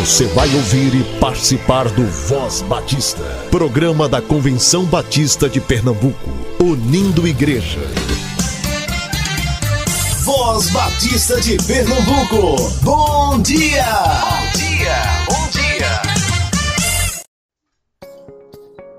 Você vai ouvir e participar do Voz Batista, programa da Convenção Batista de Pernambuco, unindo igreja. Voz Batista de Pernambuco, bom dia! Bom dia, bom dia!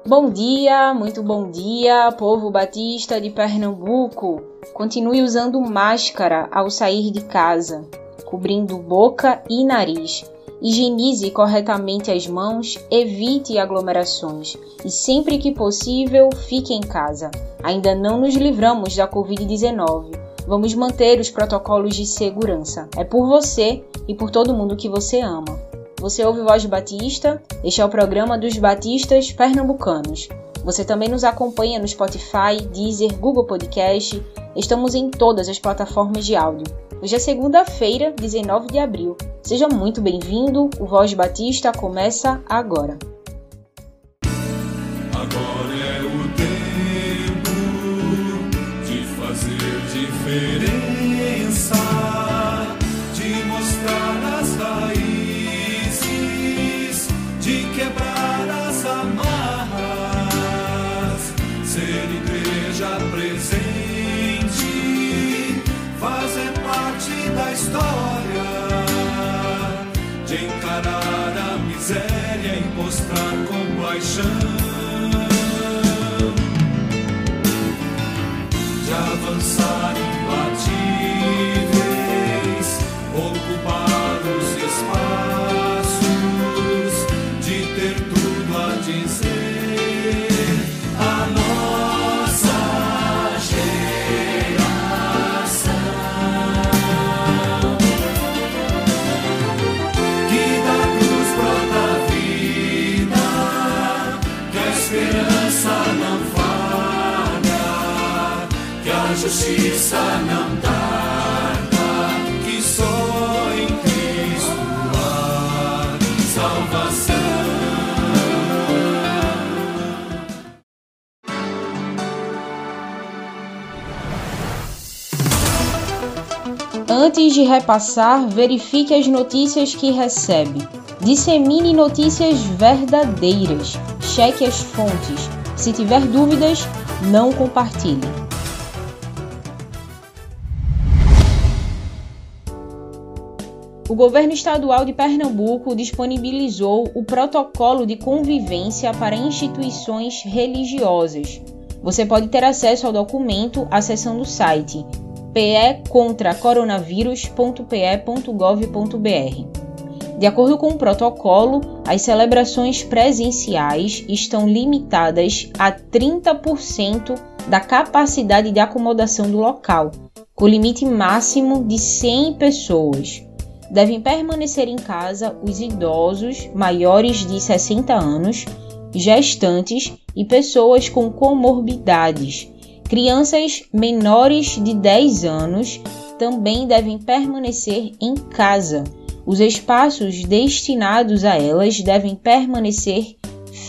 Bom dia, muito bom dia, povo batista de Pernambuco. Continue usando máscara ao sair de casa, cobrindo boca e nariz Higienize corretamente as mãos, evite aglomerações e, sempre que possível, fique em casa. Ainda não nos livramos da Covid-19. Vamos manter os protocolos de segurança. É por você e por todo mundo que você ama. Você ouve Voz Batista? Este é o programa dos Batistas Pernambucanos. Você também nos acompanha no Spotify, Deezer, Google Podcast. Estamos em todas as plataformas de áudio. Hoje é segunda-feira, 19 de abril. Seja muito bem-vindo. O Voz Batista começa agora. Agora é o tempo de fazer diferença, Antes de repassar, verifique as notícias que recebe. Dissemine notícias verdadeiras. Cheque as fontes. Se tiver dúvidas, não compartilhe. O governo estadual de Pernambuco disponibilizou o protocolo de convivência para instituições religiosas. Você pode ter acesso ao documento acessando o site pecontracoronavírus.pe.gov.br. De acordo com o protocolo, as celebrações presenciais estão limitadas a 30% da capacidade de acomodação do local, com limite máximo de 100 pessoas. Devem permanecer em casa os idosos maiores de 60 anos, gestantes e pessoas com comorbidades. Crianças menores de 10 anos também devem permanecer em casa. Os espaços destinados a elas devem permanecer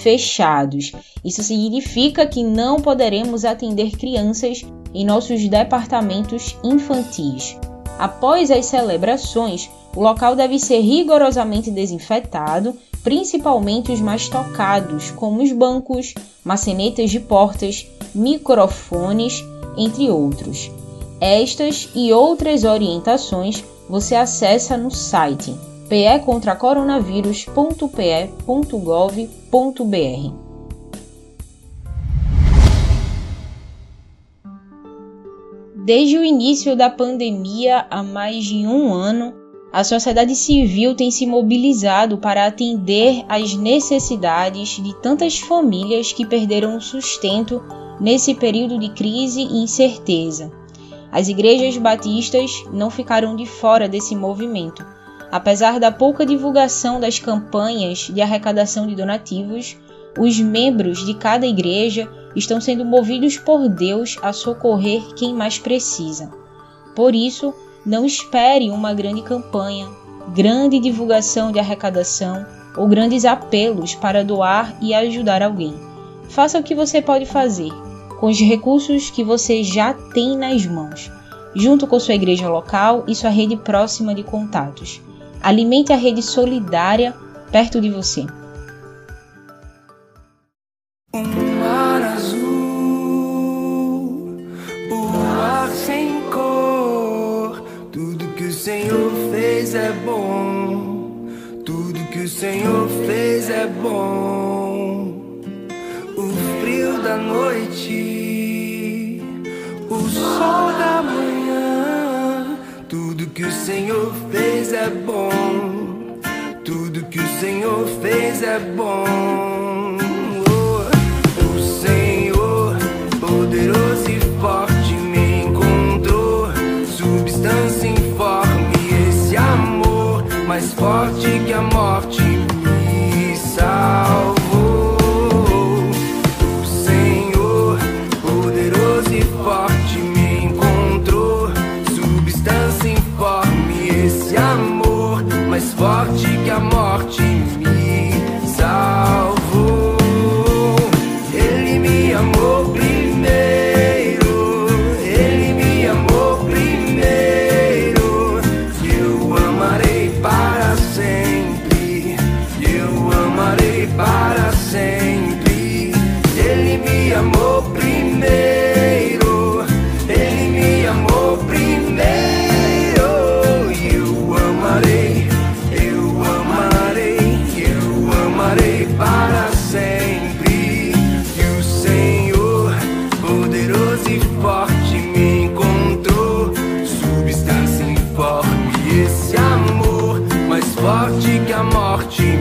fechados. Isso significa que não poderemos atender crianças em nossos departamentos infantis. Após as celebrações, o local deve ser rigorosamente desinfetado, principalmente os mais tocados, como os bancos, maçanetas de portas, microfones, entre outros. Estas e outras orientações você acessa no site pecontracoronavírus.pe.gov.br. Desde o início da pandemia, há mais de um ano, a sociedade civil tem se mobilizado para atender às necessidades de tantas famílias que perderam o sustento nesse período de crise e incerteza. As igrejas batistas não ficaram de fora desse movimento. Apesar da pouca divulgação das campanhas de arrecadação de donativos, os membros de cada igreja estão sendo movidos por Deus a socorrer quem mais precisa. Por isso, não espere uma grande campanha, grande divulgação de arrecadação ou grandes apelos para doar e ajudar alguém. Faça o que você pode fazer com os recursos que você já tem nas mãos, junto com sua igreja local e sua rede próxima de contatos. Alimente a rede solidária perto de você. é bom, tudo que o Senhor fez é bom. O frio da noite, o sol da manhã, tudo que o Senhor fez é bom, tudo que o Senhor fez é bom. bigyan mo partir.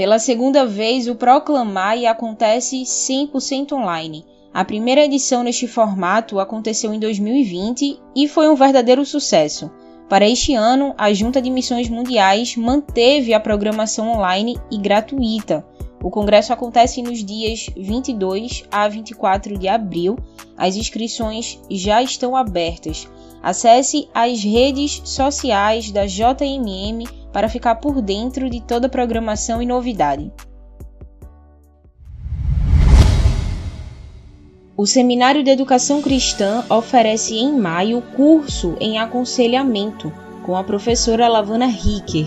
Pela segunda vez, o Proclamai acontece 100% online. A primeira edição neste formato aconteceu em 2020 e foi um verdadeiro sucesso. Para este ano, a Junta de Missões Mundiais manteve a programação online e gratuita, o congresso acontece nos dias 22 a 24 de abril. As inscrições já estão abertas. Acesse as redes sociais da JMM para ficar por dentro de toda a programação e novidade. O Seminário de Educação Cristã oferece em maio curso em aconselhamento com a professora Lavana Ricker,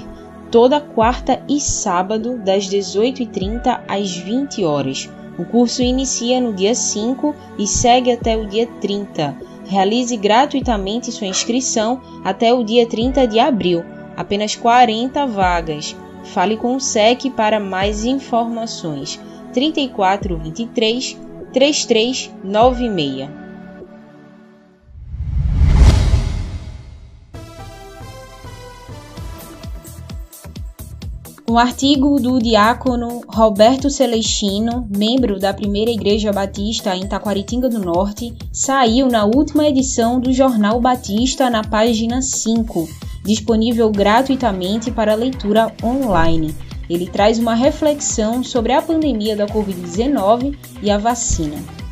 toda quarta e sábado, das 18h30 às 20 horas. O curso inicia no dia 5 e segue até o dia 30. Realize gratuitamente sua inscrição até o dia 30 de abril. Apenas 40 vagas. Fale com o SEC para mais informações. 3423 3396. Um artigo do diácono Roberto Celestino, membro da Primeira Igreja Batista em Taquaritinga do Norte, saiu na última edição do Jornal Batista na página 5, disponível gratuitamente para leitura online. Ele traz uma reflexão sobre a pandemia da Covid-19 e a vacina.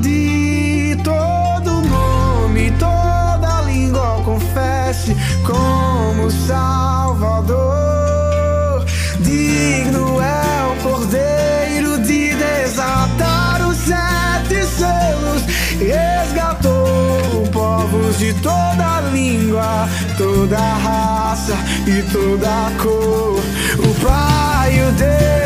De todo nome, toda língua confesse como Salvador. Digno é o Cordeiro de desatar os sete selos, resgatou povos de toda língua, toda raça e toda cor. O Pai o Deus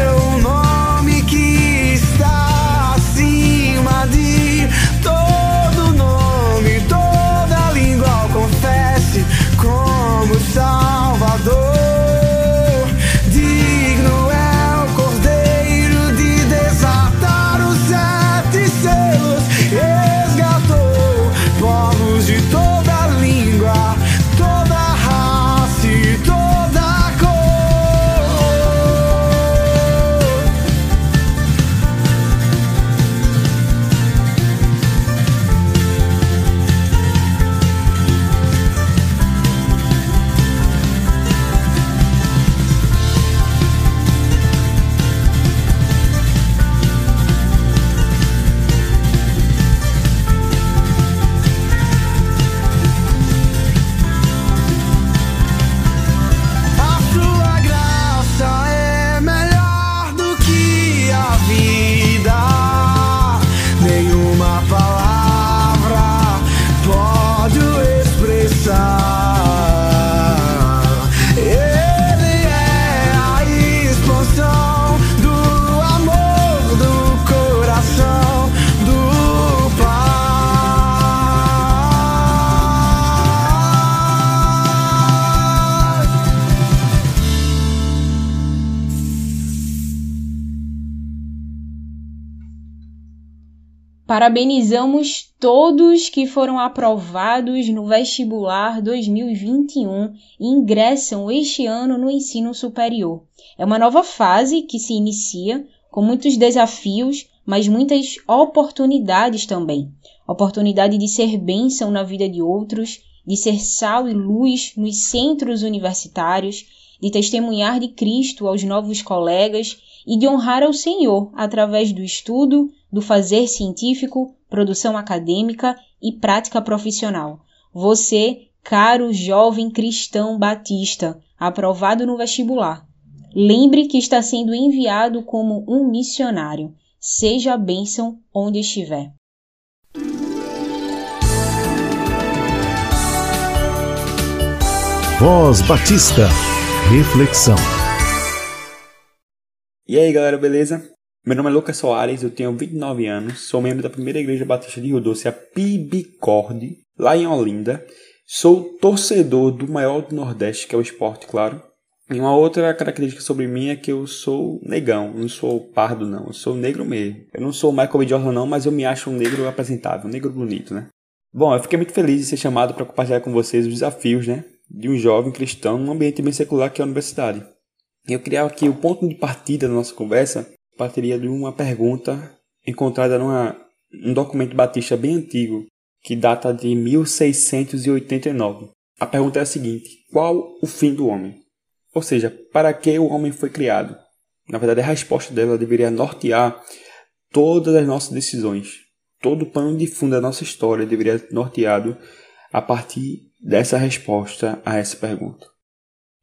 Parabenizamos todos que foram aprovados no vestibular 2021 e ingressam este ano no ensino superior. É uma nova fase que se inicia com muitos desafios, mas muitas oportunidades também. Oportunidade de ser bênção na vida de outros, de ser sal e luz nos centros universitários, de testemunhar de Cristo aos novos colegas e de honrar ao Senhor através do estudo, do fazer científico, produção acadêmica e prática profissional. Você, caro jovem cristão batista, aprovado no vestibular, lembre que está sendo enviado como um missionário. Seja a bênção onde estiver. Voz Batista. Reflexão. E aí galera, beleza? Meu nome é Lucas Soares, eu tenho 29 anos, sou membro da primeira igreja batista de Rodôcia, Pibicorde, lá em Olinda. Sou torcedor do maior do Nordeste, que é o esporte, claro. E uma outra característica sobre mim é que eu sou negão, não sou pardo não, eu sou negro mesmo. Eu não sou Michael B. Jordan não, mas eu me acho um negro apresentável, um negro bonito, né? Bom, eu fiquei muito feliz de ser chamado para compartilhar com vocês os desafios, né? De um jovem cristão num ambiente bem secular que é a universidade. Eu queria aqui o ponto de partida da nossa conversa partiria de uma pergunta encontrada num documento batista bem antigo, que data de 1689. A pergunta é a seguinte: qual o fim do homem? Ou seja, para que o homem foi criado? Na verdade, a resposta dela deveria nortear todas as nossas decisões. Todo o pano de fundo da nossa história deveria ser norteado a partir dessa resposta a essa pergunta.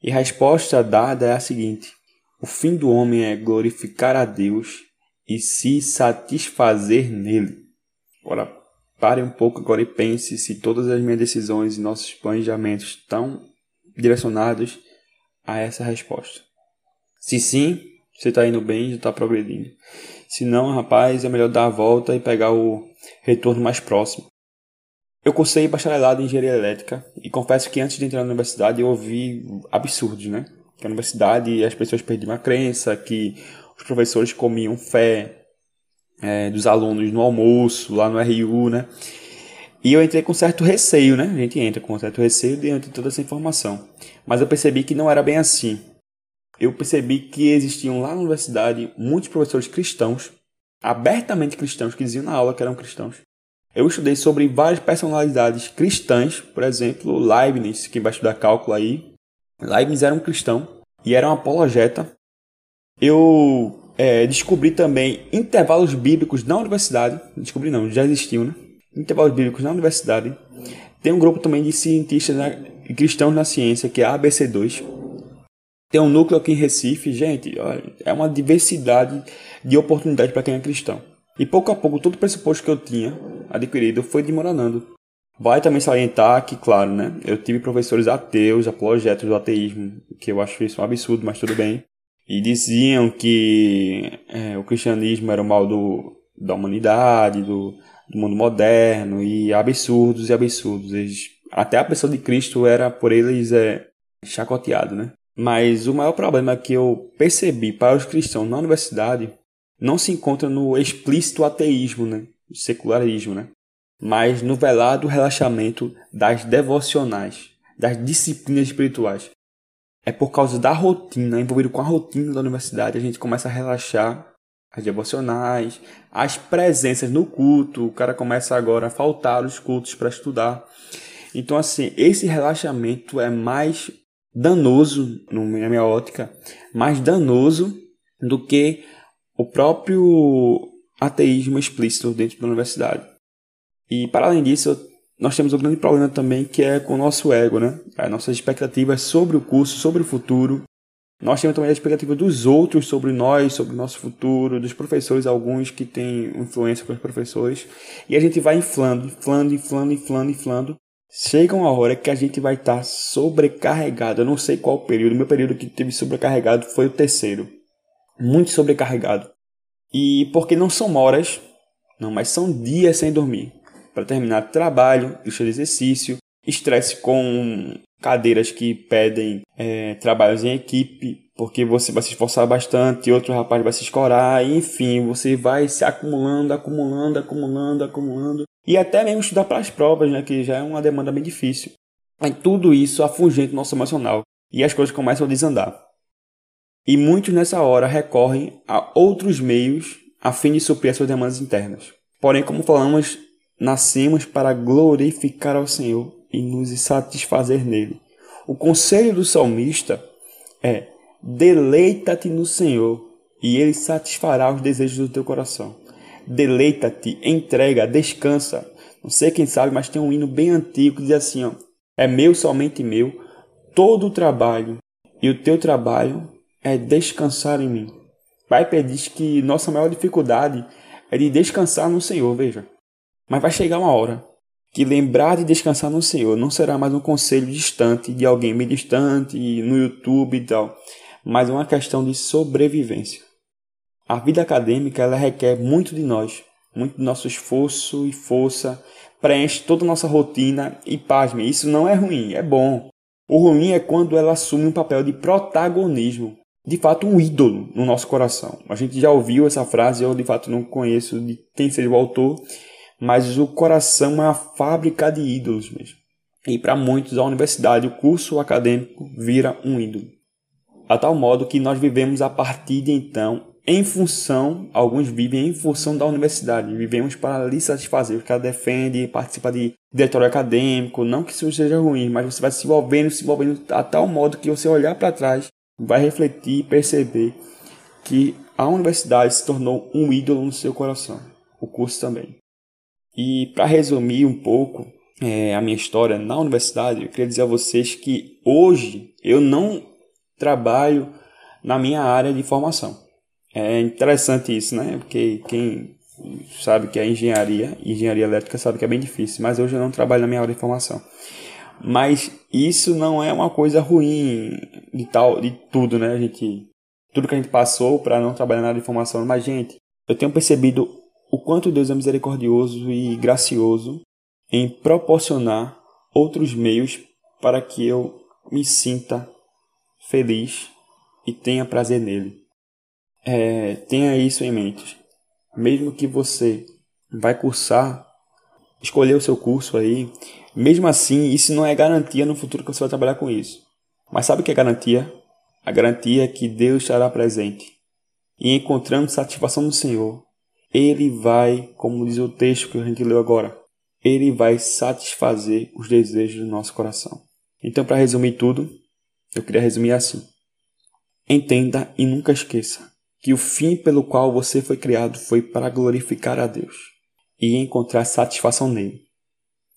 E a resposta dada é a seguinte: o fim do homem é glorificar a Deus e se satisfazer nele. Agora, pare um pouco agora e pense se todas as minhas decisões e nossos planejamentos estão direcionados a essa resposta. Se sim, você está indo bem, já está progredindo. Se não, rapaz, é melhor dar a volta e pegar o retorno mais próximo. Eu cursei bacharelado em engenharia elétrica e confesso que antes de entrar na universidade eu ouvi absurdos, né? Que a universidade as pessoas perdiam a crença, que os professores comiam fé é, dos alunos no almoço, lá no RU, né? E eu entrei com certo receio, né? A gente entra com certo receio diante de toda essa informação. Mas eu percebi que não era bem assim. Eu percebi que existiam lá na universidade muitos professores cristãos, abertamente cristãos, que diziam na aula que eram cristãos. Eu estudei sobre várias personalidades cristãs, por exemplo, Leibniz, que vai estudar cálculo aí. Leibniz era um cristão e era um apologeta. Eu é, descobri também intervalos bíblicos na universidade. Descobri não, já existiam, né? Intervalos bíblicos na universidade. Tem um grupo também de cientistas na, cristãos na ciência, que é a ABC2. Tem um núcleo aqui em Recife, gente, olha, é uma diversidade de oportunidades para quem é cristão. E pouco a pouco, todo o pressuposto que eu tinha adquirido foi desmoronando. Vale também salientar que, claro, né, eu tive professores ateus, apologetas do ateísmo, que eu acho isso um absurdo, mas tudo bem. E diziam que é, o cristianismo era o mal do, da humanidade, do, do mundo moderno, e absurdos e absurdos. Eles, até a pessoa de Cristo era por eles é, chacoteado, né? Mas o maior problema que eu percebi para os cristãos na universidade não se encontra no explícito ateísmo, né? secularismo, né? mas no velado relaxamento das devocionais, das disciplinas espirituais. É por causa da rotina, envolvido com a rotina da universidade, a gente começa a relaxar as devocionais, as presenças no culto, o cara começa agora a faltar os cultos para estudar. Então, assim, esse relaxamento é mais danoso, na minha ótica, mais danoso do que o próprio ateísmo explícito dentro da universidade. E para além disso, nós temos um grande problema também que é com o nosso ego, né? As nossas expectativas sobre o curso, sobre o futuro. Nós temos também a expectativa dos outros sobre nós, sobre o nosso futuro, dos professores, alguns que têm influência com os professores. E a gente vai inflando, inflando, inflando, inflando, inflando. Chega uma hora que a gente vai estar sobrecarregado. Eu não sei qual período. Meu período que teve sobrecarregado foi o terceiro. Muito sobrecarregado. E porque não são horas, não, mas são dias sem dormir para terminar trabalho, lista de exercício, estresse com cadeiras que pedem é, trabalhos em equipe, porque você vai se esforçar bastante, outro rapaz vai se escorar, enfim, você vai se acumulando, acumulando, acumulando, acumulando, e até mesmo estudar para as provas, né, que já é uma demanda bem difícil. E tudo isso afugenta o nosso emocional e as coisas começam a desandar. E muitos nessa hora recorrem a outros meios a fim de suprir as suas demandas internas. Porém, como falamos nascemos para glorificar ao Senhor e nos satisfazer nele. O conselho do salmista é: deleita-te no Senhor e ele satisfará os desejos do teu coração. Deleita-te, entrega, descansa. Não sei quem sabe, mas tem um hino bem antigo que diz assim: ó, é meu, somente meu, todo o trabalho, e o teu trabalho é descansar em mim. Pai diz que nossa maior dificuldade é de descansar no Senhor, veja. Mas vai chegar uma hora que lembrar de descansar no Senhor não será mais um conselho distante de alguém meio distante no YouTube e tal, mas uma questão de sobrevivência. A vida acadêmica ela requer muito de nós, muito do nosso esforço e força, preenche toda a nossa rotina e pasme, isso não é ruim, é bom. O ruim é quando ela assume um papel de protagonismo, de fato um ídolo no nosso coração. A gente já ouviu essa frase, eu de fato não conheço de quem seja o autor, mas o coração é a fábrica de ídolos mesmo. E para muitos, a universidade, o curso acadêmico, vira um ídolo. A tal modo que nós vivemos a partir de então em função, alguns vivem em função da universidade, vivemos para lhe satisfazer. O cara defende, participa de diretório acadêmico, não que isso seja ruim, mas você vai se envolvendo, se envolvendo a tal modo que você olhar para trás, vai refletir e perceber que a universidade se tornou um ídolo no seu coração, o curso também. E para resumir um pouco é, a minha história na universidade, eu queria dizer a vocês que hoje eu não trabalho na minha área de formação. É interessante isso, né? Porque quem sabe que é engenharia, engenharia elétrica sabe que é bem difícil, mas hoje eu não trabalho na minha área de formação. Mas isso não é uma coisa ruim de tal, de tudo, né? A gente tudo que a gente passou para não trabalhar na área de formação, mas gente, eu tenho percebido o quanto Deus é misericordioso e gracioso em proporcionar outros meios para que eu me sinta feliz e tenha prazer nele. É, tenha isso em mente. Mesmo que você vai cursar, escolher o seu curso aí, mesmo assim, isso não é garantia no futuro que você vai trabalhar com isso. Mas sabe o que é garantia? A garantia é que Deus estará presente. E encontrando satisfação no Senhor, ele vai, como diz o texto que a gente leu agora, ele vai satisfazer os desejos do nosso coração. Então, para resumir tudo, eu queria resumir assim: entenda e nunca esqueça que o fim pelo qual você foi criado foi para glorificar a Deus e encontrar satisfação nele.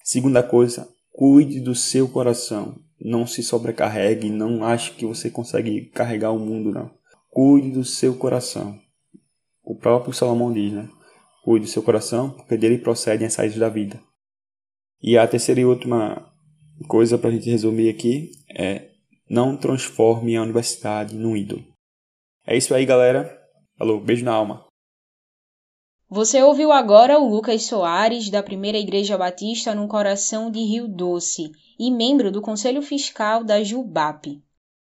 Segunda coisa, cuide do seu coração. Não se sobrecarregue, não ache que você consegue carregar o mundo, não. Cuide do seu coração. O próprio Salomão diz, né? Cuide do seu coração, porque dele procedem as saídas da vida. E a terceira e última coisa para a gente resumir aqui é não transforme a universidade num ídolo. É isso aí, galera. Falou, beijo na alma. Você ouviu agora o Lucas Soares, da Primeira Igreja Batista no coração de Rio Doce e membro do Conselho Fiscal da JUBAP.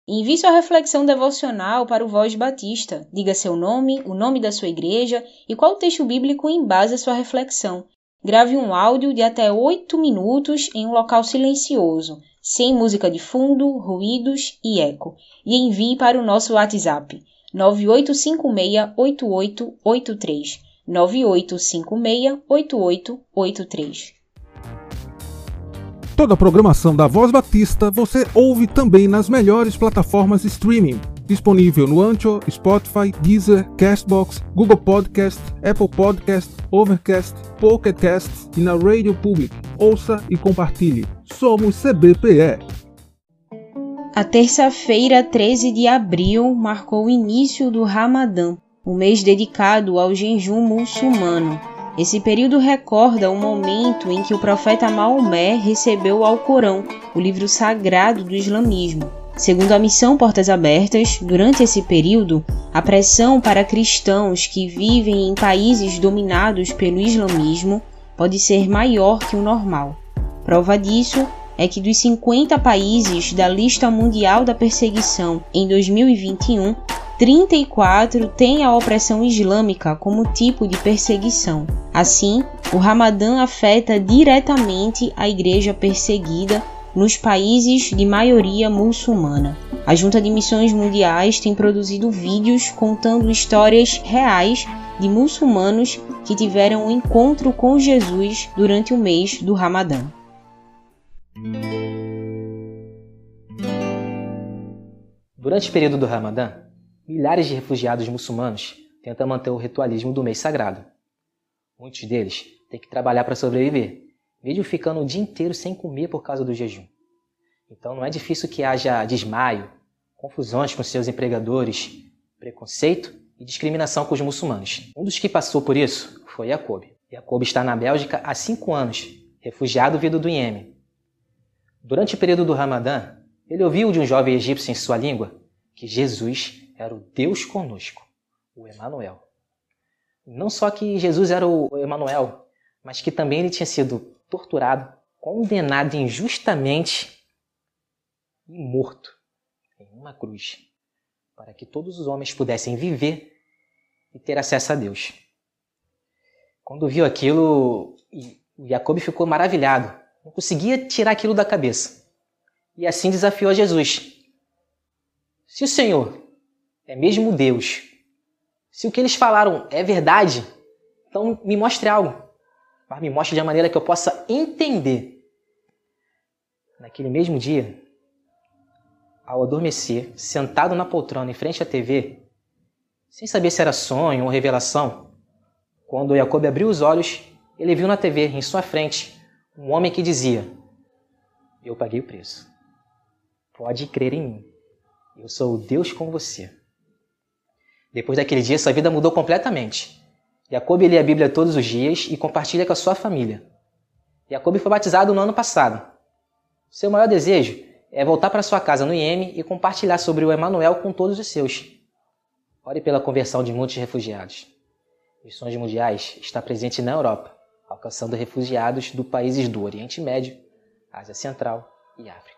Envie sua reflexão devocional para o Voz Batista. Diga seu nome, o nome da sua igreja e qual texto bíblico embasa sua reflexão. Grave um áudio de até 8 minutos em um local silencioso, sem música de fundo, ruídos e eco, e envie para o nosso WhatsApp 98568883. 98568883. Toda a programação da Voz Batista você ouve também nas melhores plataformas de streaming. Disponível no Ancho, Spotify, Deezer, Castbox, Google Podcast, Apple Podcast, Overcast, Pocket Cast e na Radio Public. Ouça e compartilhe. Somos CBPE. A terça-feira, 13 de abril, marcou o início do Ramadã, o mês dedicado ao jejum muçulmano. Esse período recorda o momento em que o profeta Maomé recebeu o Alcorão, o livro sagrado do islamismo. Segundo a missão Portas Abertas, durante esse período, a pressão para cristãos que vivem em países dominados pelo islamismo pode ser maior que o normal. Prova disso é que dos 50 países da lista mundial da perseguição em 2021, 34 têm a opressão islâmica como tipo de perseguição. Assim, o Ramadã afeta diretamente a igreja perseguida nos países de maioria muçulmana. A Junta de Missões Mundiais tem produzido vídeos contando histórias reais de muçulmanos que tiveram um encontro com Jesus durante o mês do Ramadã. Durante o período do Ramadã, milhares de refugiados muçulmanos tentam manter o ritualismo do mês sagrado. Muitos deles têm que trabalhar para sobreviver, mesmo ficando o dia inteiro sem comer por causa do jejum. Então não é difícil que haja desmaio, confusões com seus empregadores, preconceito e discriminação com os muçulmanos. Um dos que passou por isso foi Jacob. Jacob está na Bélgica há cinco anos, refugiado vindo do Iêmen. Durante o período do Ramadã, ele ouviu de um jovem egípcio em sua língua que Jesus era o Deus conosco, o Emanuel. Não só que Jesus era o Emanuel, mas que também ele tinha sido torturado, condenado injustamente e morto em uma cruz, para que todos os homens pudessem viver e ter acesso a Deus. Quando viu aquilo, Jacob ficou maravilhado, não conseguia tirar aquilo da cabeça. E assim desafiou Jesus. Se o Senhor é mesmo Deus. Se o que eles falaram é verdade, então me mostre algo. Mas me mostre de uma maneira que eu possa entender. Naquele mesmo dia, ao adormecer, sentado na poltrona em frente à TV, sem saber se era sonho ou revelação, quando Jacob abriu os olhos, ele viu na TV, em sua frente, um homem que dizia: Eu paguei o preço. Pode crer em mim. Eu sou o Deus com você. Depois daquele dia, sua vida mudou completamente. Jacob lê a Bíblia todos os dias e compartilha com a sua família. Jacob foi batizado no ano passado. Seu maior desejo é voltar para sua casa no Iêmen e compartilhar sobre o Emanuel com todos os seus. Ore pela conversão de muitos refugiados. Missões Mundiais está presente na Europa, alcançando refugiados do países do Oriente Médio, Ásia Central e África.